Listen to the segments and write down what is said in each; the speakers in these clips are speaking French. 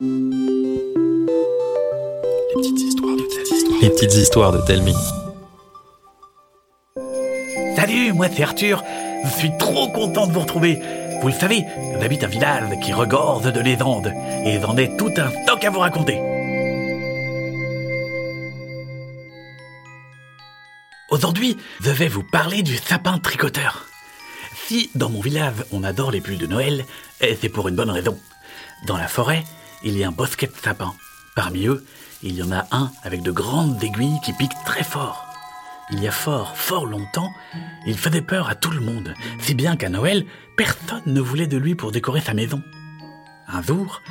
Les petites histoires de Telmi. Salut, moi c'est Arthur. Je suis trop content de vous retrouver. Vous le savez, j'habite un village qui regorge de légendes et j'en ai tout un stock à vous raconter. Aujourd'hui, je vais vous parler du sapin tricoteur. Si dans mon village on adore les pulls de Noël, eh, c'est pour une bonne raison. Dans la forêt, il y a un bosquet de sapins. Parmi eux, il y en a un avec de grandes aiguilles qui piquent très fort. Il y a fort, fort longtemps, il faisait peur à tout le monde, si bien qu'à Noël, personne ne voulait de lui pour décorer sa maison. Un jour,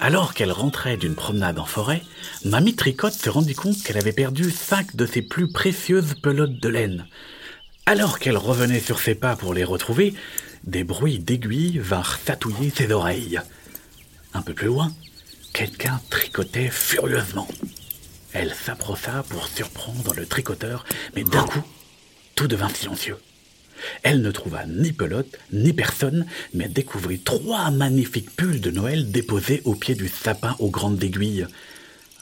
alors qu'elle rentrait d'une promenade en forêt, Mamie Tricotte se rendit compte qu'elle avait perdu cinq de ses plus précieuses pelotes de laine. Alors qu'elle revenait sur ses pas pour les retrouver, des bruits d'aiguilles vinrent tatouiller ses oreilles. Un peu plus loin, quelqu'un tricotait furieusement. Elle s'approcha pour surprendre le tricoteur, mais d'un coup, tout devint silencieux. Elle ne trouva ni pelote, ni personne, mais découvrit trois magnifiques pulls de Noël déposés au pied du sapin aux grandes aiguilles.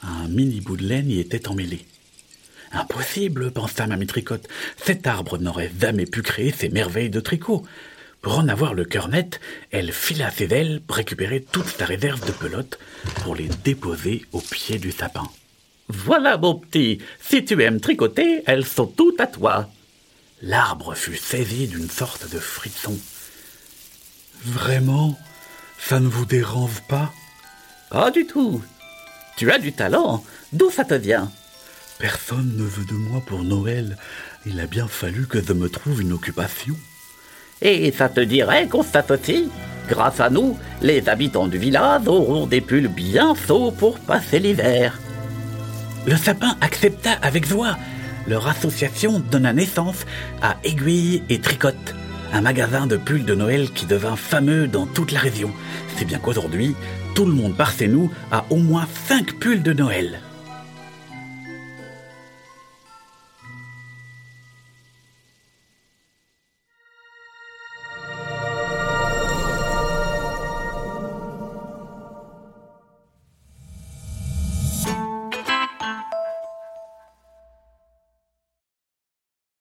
Un mini bout de laine y était emmêlé. Impossible, pensa Mamie Tricotte. Cet arbre n'aurait jamais pu créer ces merveilles de tricot. Pour en avoir le cœur net, elle fila ses ailes récupérer toute sa réserve de pelotes pour les déposer au pied du sapin. Voilà, mon petit, si tu aimes tricoter, elles sont toutes à toi. L'arbre fut saisi d'une sorte de frisson. Vraiment Ça ne vous dérange pas? Pas du tout. Tu as du talent. D'où ça te vient? Personne ne veut de moi pour Noël. Il a bien fallu que je me trouve une occupation. Et ça te dirait qu'on s'associe Grâce à nous, les habitants du village auront des pulls bien chauds pour passer l'hiver. Le sapin accepta avec joie. Leur association donna naissance à Aiguille et Tricotte, un magasin de pulls de Noël qui devint fameux dans toute la région. C'est bien qu'aujourd'hui, tout le monde par nous a au moins cinq pulls de Noël.